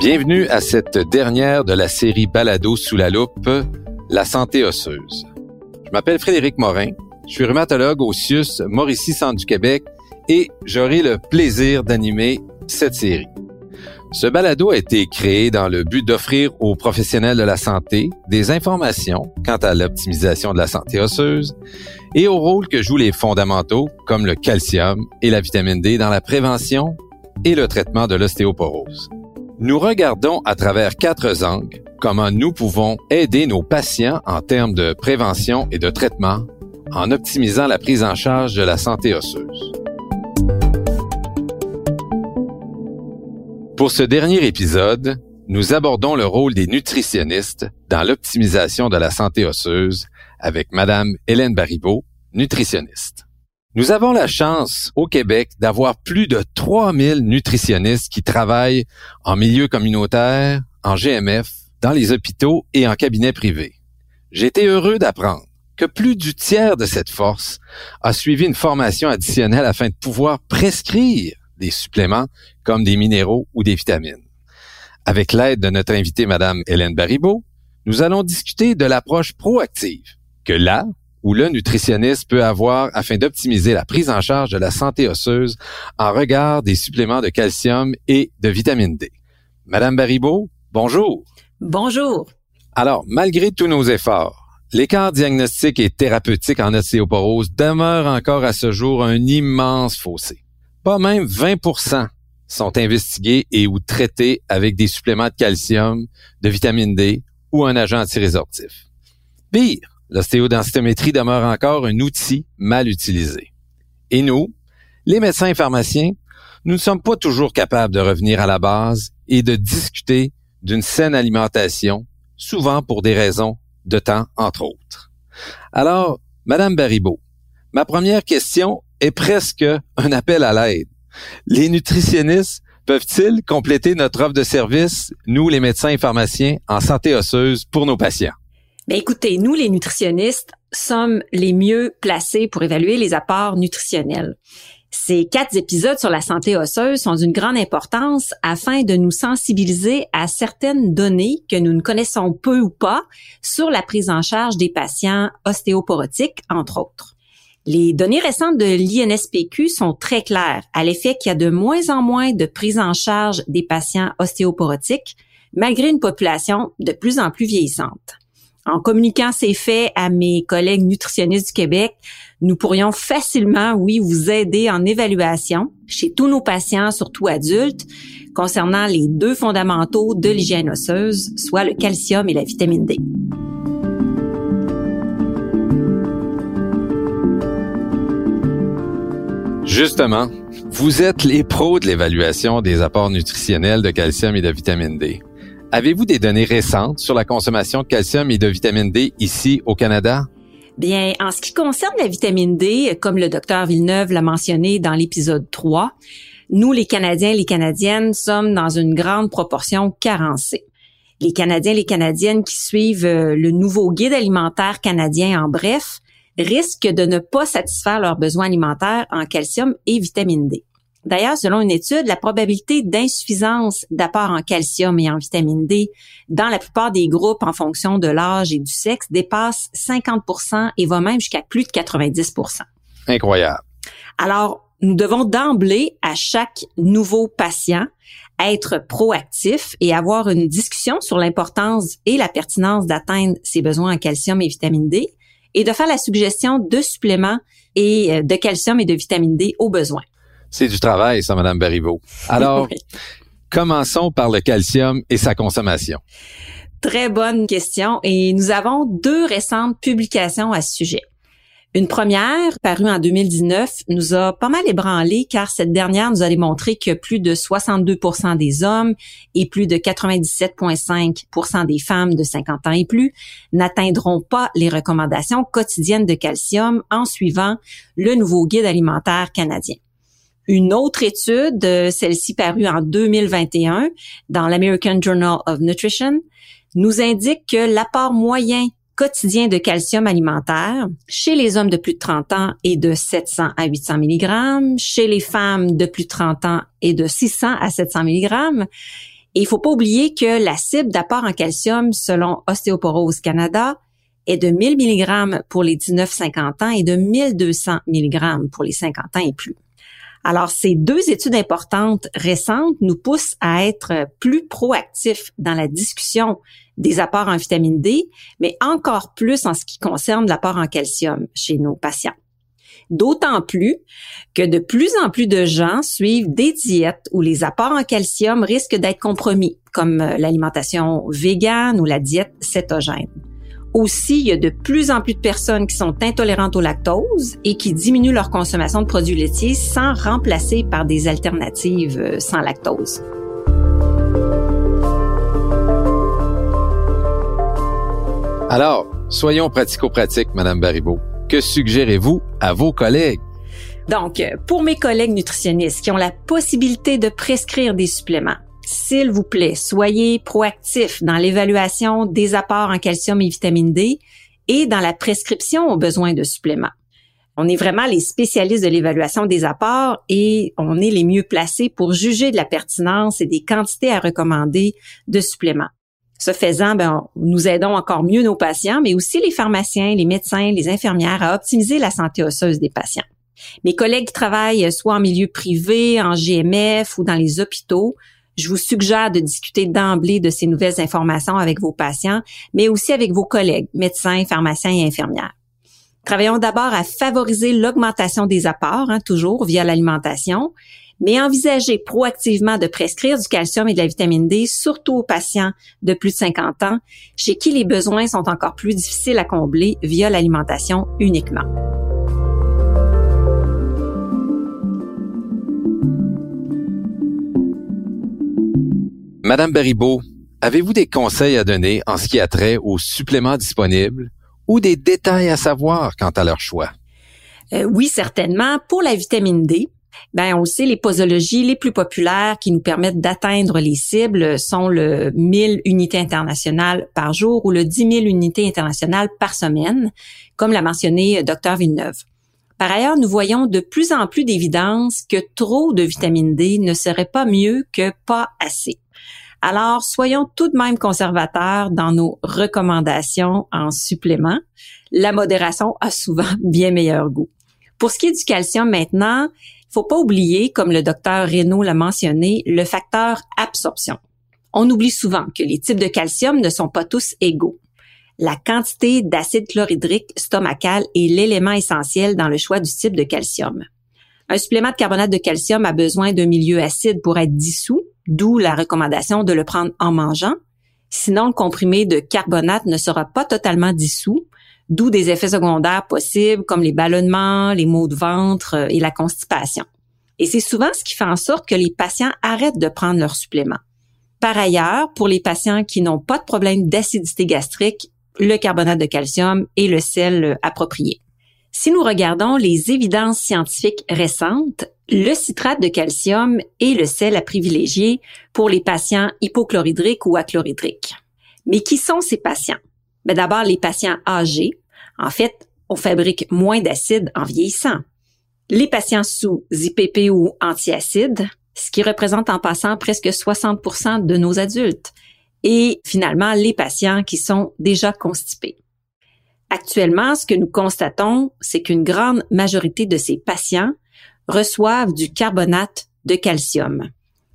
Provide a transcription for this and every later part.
Bienvenue à cette dernière de la série Balado sous la loupe, la santé osseuse. Je m'appelle Frédéric Morin, je suis rhumatologue au CIUS Mauricie Centre du Québec et j'aurai le plaisir d'animer cette série. Ce balado a été créé dans le but d'offrir aux professionnels de la santé des informations quant à l'optimisation de la santé osseuse et au rôle que jouent les fondamentaux comme le calcium et la vitamine D dans la prévention et le traitement de l'ostéoporose. Nous regardons à travers quatre angles comment nous pouvons aider nos patients en termes de prévention et de traitement en optimisant la prise en charge de la santé osseuse. Pour ce dernier épisode, nous abordons le rôle des nutritionnistes dans l'optimisation de la santé osseuse avec Madame Hélène Baribeau, nutritionniste. Nous avons la chance au Québec d'avoir plus de 3000 nutritionnistes qui travaillent en milieu communautaire, en GMF, dans les hôpitaux et en cabinet privé. J'ai été heureux d'apprendre que plus du tiers de cette force a suivi une formation additionnelle afin de pouvoir prescrire des suppléments comme des minéraux ou des vitamines. Avec l'aide de notre invitée Madame Hélène Baribeau, nous allons discuter de l'approche proactive que là ou le nutritionniste peut avoir afin d'optimiser la prise en charge de la santé osseuse en regard des suppléments de calcium et de vitamine D. Madame Baribeau, bonjour. Bonjour. Alors, malgré tous nos efforts, l'écart diagnostique et thérapeutique en ostéoporose demeure encore à ce jour un immense fossé. Pas même 20% sont investigués et ou traités avec des suppléments de calcium, de vitamine D ou un agent antirésorptif. Pire, L'ostéodensitométrie demeure encore un outil mal utilisé. Et nous, les médecins et pharmaciens, nous ne sommes pas toujours capables de revenir à la base et de discuter d'une saine alimentation, souvent pour des raisons de temps, entre autres. Alors, Madame Baribeau, ma première question est presque un appel à l'aide. Les nutritionnistes peuvent-ils compléter notre offre de service, nous les médecins et pharmaciens, en santé osseuse pour nos patients? Ben écoutez, nous les nutritionnistes sommes les mieux placés pour évaluer les apports nutritionnels. Ces quatre épisodes sur la santé osseuse sont d'une grande importance afin de nous sensibiliser à certaines données que nous ne connaissons peu ou pas sur la prise en charge des patients ostéoporotiques, entre autres. Les données récentes de l'INSPQ sont très claires à l'effet qu'il y a de moins en moins de prise en charge des patients ostéoporotiques, malgré une population de plus en plus vieillissante. En communiquant ces faits à mes collègues nutritionnistes du Québec, nous pourrions facilement, oui, vous aider en évaluation chez tous nos patients, surtout adultes, concernant les deux fondamentaux de l'hygiène osseuse, soit le calcium et la vitamine D. Justement, vous êtes les pros de l'évaluation des apports nutritionnels de calcium et de vitamine D. Avez-vous des données récentes sur la consommation de calcium et de vitamine D ici au Canada? Bien, en ce qui concerne la vitamine D, comme le docteur Villeneuve l'a mentionné dans l'épisode 3, nous, les Canadiens et les Canadiennes, sommes dans une grande proportion carencés. Les Canadiens et les Canadiennes qui suivent euh, le nouveau guide alimentaire canadien en bref risquent de ne pas satisfaire leurs besoins alimentaires en calcium et vitamine D. D'ailleurs, selon une étude, la probabilité d'insuffisance d'apport en calcium et en vitamine D dans la plupart des groupes en fonction de l'âge et du sexe dépasse 50% et va même jusqu'à plus de 90% Incroyable. Alors, nous devons d'emblée, à chaque nouveau patient, être proactif et avoir une discussion sur l'importance et la pertinence d'atteindre ses besoins en calcium et vitamine D et de faire la suggestion de suppléments et euh, de calcium et de vitamine D au besoin. C'est du travail, ça, Madame Bariveau. Alors, commençons par le calcium et sa consommation. Très bonne question et nous avons deux récentes publications à ce sujet. Une première, parue en 2019, nous a pas mal ébranlé car cette dernière nous a démontré que plus de 62% des hommes et plus de 97,5% des femmes de 50 ans et plus n'atteindront pas les recommandations quotidiennes de calcium en suivant le nouveau guide alimentaire canadien. Une autre étude, euh, celle-ci parue en 2021 dans l'American Journal of Nutrition, nous indique que l'apport moyen quotidien de calcium alimentaire chez les hommes de plus de 30 ans est de 700 à 800 mg, chez les femmes de plus de 30 ans est de 600 à 700 mg Et il faut pas oublier que la cible d'apport en calcium selon Ostéoporose Canada est de 1000 mg pour les 19-50 ans et de 1200 mg pour les 50 ans et plus. Alors, ces deux études importantes récentes nous poussent à être plus proactifs dans la discussion des apports en vitamine D, mais encore plus en ce qui concerne l'apport en calcium chez nos patients. D'autant plus que de plus en plus de gens suivent des diètes où les apports en calcium risquent d'être compromis, comme l'alimentation végane ou la diète cétogène. Aussi, il y a de plus en plus de personnes qui sont intolérantes au lactose et qui diminuent leur consommation de produits laitiers sans remplacer par des alternatives euh, sans lactose. Alors, soyons pratico-pratiques, Madame Baribeau. Que suggérez-vous à vos collègues? Donc, pour mes collègues nutritionnistes qui ont la possibilité de prescrire des suppléments, s'il vous plaît, soyez proactifs dans l'évaluation des apports en calcium et vitamine D et dans la prescription aux besoins de suppléments. On est vraiment les spécialistes de l'évaluation des apports et on est les mieux placés pour juger de la pertinence et des quantités à recommander de suppléments. Ce faisant, ben, nous aidons encore mieux nos patients, mais aussi les pharmaciens, les médecins, les infirmières à optimiser la santé osseuse des patients. Mes collègues qui travaillent soit en milieu privé, en GMF ou dans les hôpitaux je vous suggère de discuter d'emblée de ces nouvelles informations avec vos patients, mais aussi avec vos collègues, médecins, pharmaciens et infirmières. Travaillons d'abord à favoriser l'augmentation des apports, hein, toujours via l'alimentation, mais envisagez proactivement de prescrire du calcium et de la vitamine D, surtout aux patients de plus de 50 ans, chez qui les besoins sont encore plus difficiles à combler via l'alimentation uniquement. Madame Baribeau, avez-vous des conseils à donner en ce qui a trait aux suppléments disponibles ou des détails à savoir quant à leur choix? Euh, oui, certainement. Pour la vitamine D, ben on sait les posologies les plus populaires qui nous permettent d'atteindre les cibles sont le 1000 unités internationales par jour ou le 10 000 unités internationales par semaine, comme l'a mentionné Dr Villeneuve. Par ailleurs, nous voyons de plus en plus d'évidence que trop de vitamine D ne serait pas mieux que pas assez. Alors, soyons tout de même conservateurs dans nos recommandations en supplément. La modération a souvent bien meilleur goût. Pour ce qui est du calcium maintenant, il faut pas oublier, comme le docteur Reynaud l'a mentionné, le facteur absorption. On oublie souvent que les types de calcium ne sont pas tous égaux. La quantité d'acide chlorhydrique stomacal est l'élément essentiel dans le choix du type de calcium. Un supplément de carbonate de calcium a besoin d'un milieu acide pour être dissous, d'où la recommandation de le prendre en mangeant. Sinon, le comprimé de carbonate ne sera pas totalement dissous, d'où des effets secondaires possibles comme les ballonnements, les maux de ventre euh, et la constipation. Et c'est souvent ce qui fait en sorte que les patients arrêtent de prendre leurs suppléments. Par ailleurs, pour les patients qui n'ont pas de problème d'acidité gastrique, le carbonate de calcium est le sel approprié. Si nous regardons les évidences scientifiques récentes, le citrate de calcium est le sel à privilégier pour les patients hypochlorhydriques ou achlorhydriques. Mais qui sont ces patients? Ben D'abord, les patients âgés. En fait, on fabrique moins d'acide en vieillissant. Les patients sous IPP ou antiacides, ce qui représente en passant presque 60% de nos adultes. Et finalement, les patients qui sont déjà constipés. Actuellement, ce que nous constatons, c'est qu'une grande majorité de ces patients reçoivent du carbonate de calcium.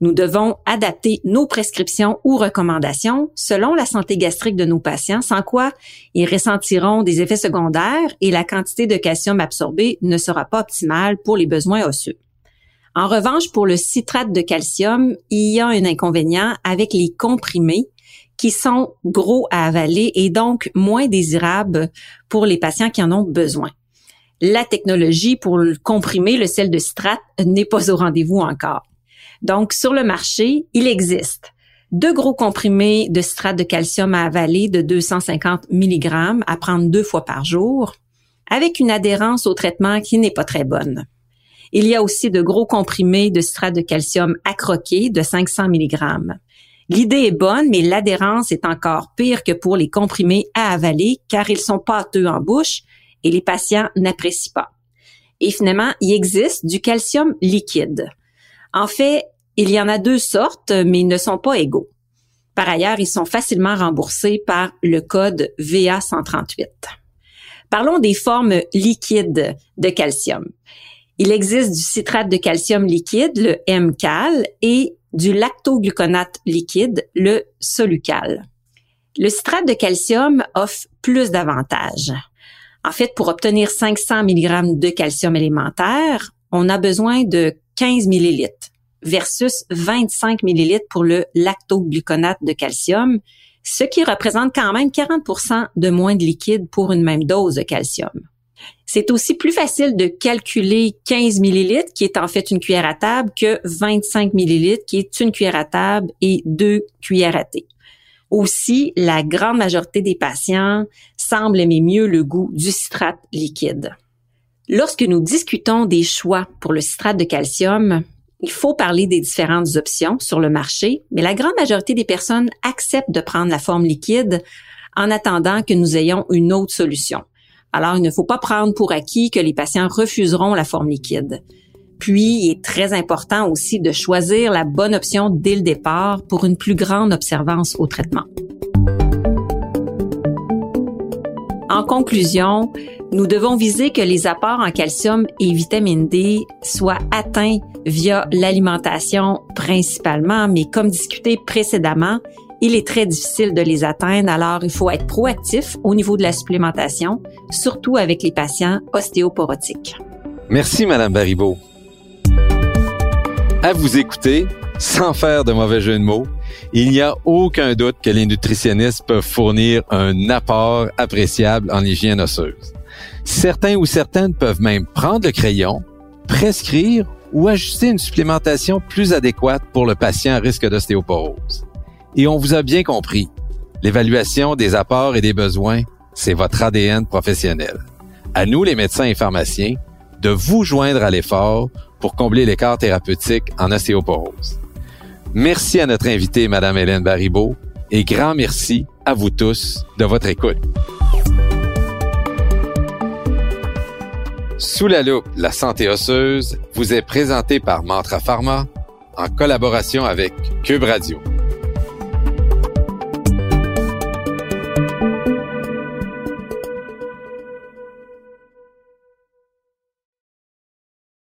Nous devons adapter nos prescriptions ou recommandations selon la santé gastrique de nos patients, sans quoi ils ressentiront des effets secondaires et la quantité de calcium absorbée ne sera pas optimale pour les besoins osseux. En revanche, pour le citrate de calcium, il y a un inconvénient avec les comprimés qui sont gros à avaler et donc moins désirables pour les patients qui en ont besoin. La technologie pour comprimer le sel de citrate n'est pas au rendez-vous encore. Donc, sur le marché, il existe deux gros comprimés de citrate de calcium à avaler de 250 mg à prendre deux fois par jour, avec une adhérence au traitement qui n'est pas très bonne. Il y a aussi de gros comprimés de citrate de calcium à croquer de 500 mg. L'idée est bonne, mais l'adhérence est encore pire que pour les comprimés à avaler car ils sont pâteux en bouche et les patients n'apprécient pas. Et finalement, il existe du calcium liquide. En fait, Il y en a deux sortes, mais ils ne sont pas égaux. Par ailleurs, ils sont facilement remboursés par le code VA138. Parlons des formes liquides de calcium. Il existe du citrate de calcium liquide, le MCAL, et du lactogluconate liquide, le Solucal. Le citrate de calcium offre plus d'avantages. En fait, pour obtenir 500 mg de calcium élémentaire, on a besoin de 15 ml versus 25 ml pour le lactogluconate de calcium, ce qui représente quand même 40% de moins de liquide pour une même dose de calcium. C'est aussi plus facile de calculer 15 millilitres, qui est en fait une cuillère à table, que 25 millilitres, qui est une cuillère à table et deux cuillères à thé. Aussi, la grande majorité des patients semblent aimer mieux le goût du citrate liquide. Lorsque nous discutons des choix pour le citrate de calcium, il faut parler des différentes options sur le marché, mais la grande majorité des personnes acceptent de prendre la forme liquide en attendant que nous ayons une autre solution. Alors, il ne faut pas prendre pour acquis que les patients refuseront la forme liquide. Puis, il est très important aussi de choisir la bonne option dès le départ pour une plus grande observance au traitement. En conclusion, nous devons viser que les apports en calcium et vitamine D soient atteints via l'alimentation principalement, mais comme discuté précédemment, il est très difficile de les atteindre, alors il faut être proactif au niveau de la supplémentation, surtout avec les patients ostéoporotiques. Merci, Madame Baribeau. À vous écouter, sans faire de mauvais jeu de mots, il n'y a aucun doute que les nutritionnistes peuvent fournir un apport appréciable en hygiène osseuse. Certains ou certaines peuvent même prendre le crayon, prescrire ou ajuster une supplémentation plus adéquate pour le patient à risque d'ostéoporose. Et on vous a bien compris. L'évaluation des apports et des besoins, c'est votre ADN professionnel. À nous, les médecins et pharmaciens, de vous joindre à l'effort pour combler l'écart thérapeutique en ostéoporose. Merci à notre invitée, Madame Hélène Baribeau, et grand merci à vous tous de votre écoute. Sous la loupe, la santé osseuse vous est présentée par Mantra Pharma en collaboration avec Cube Radio.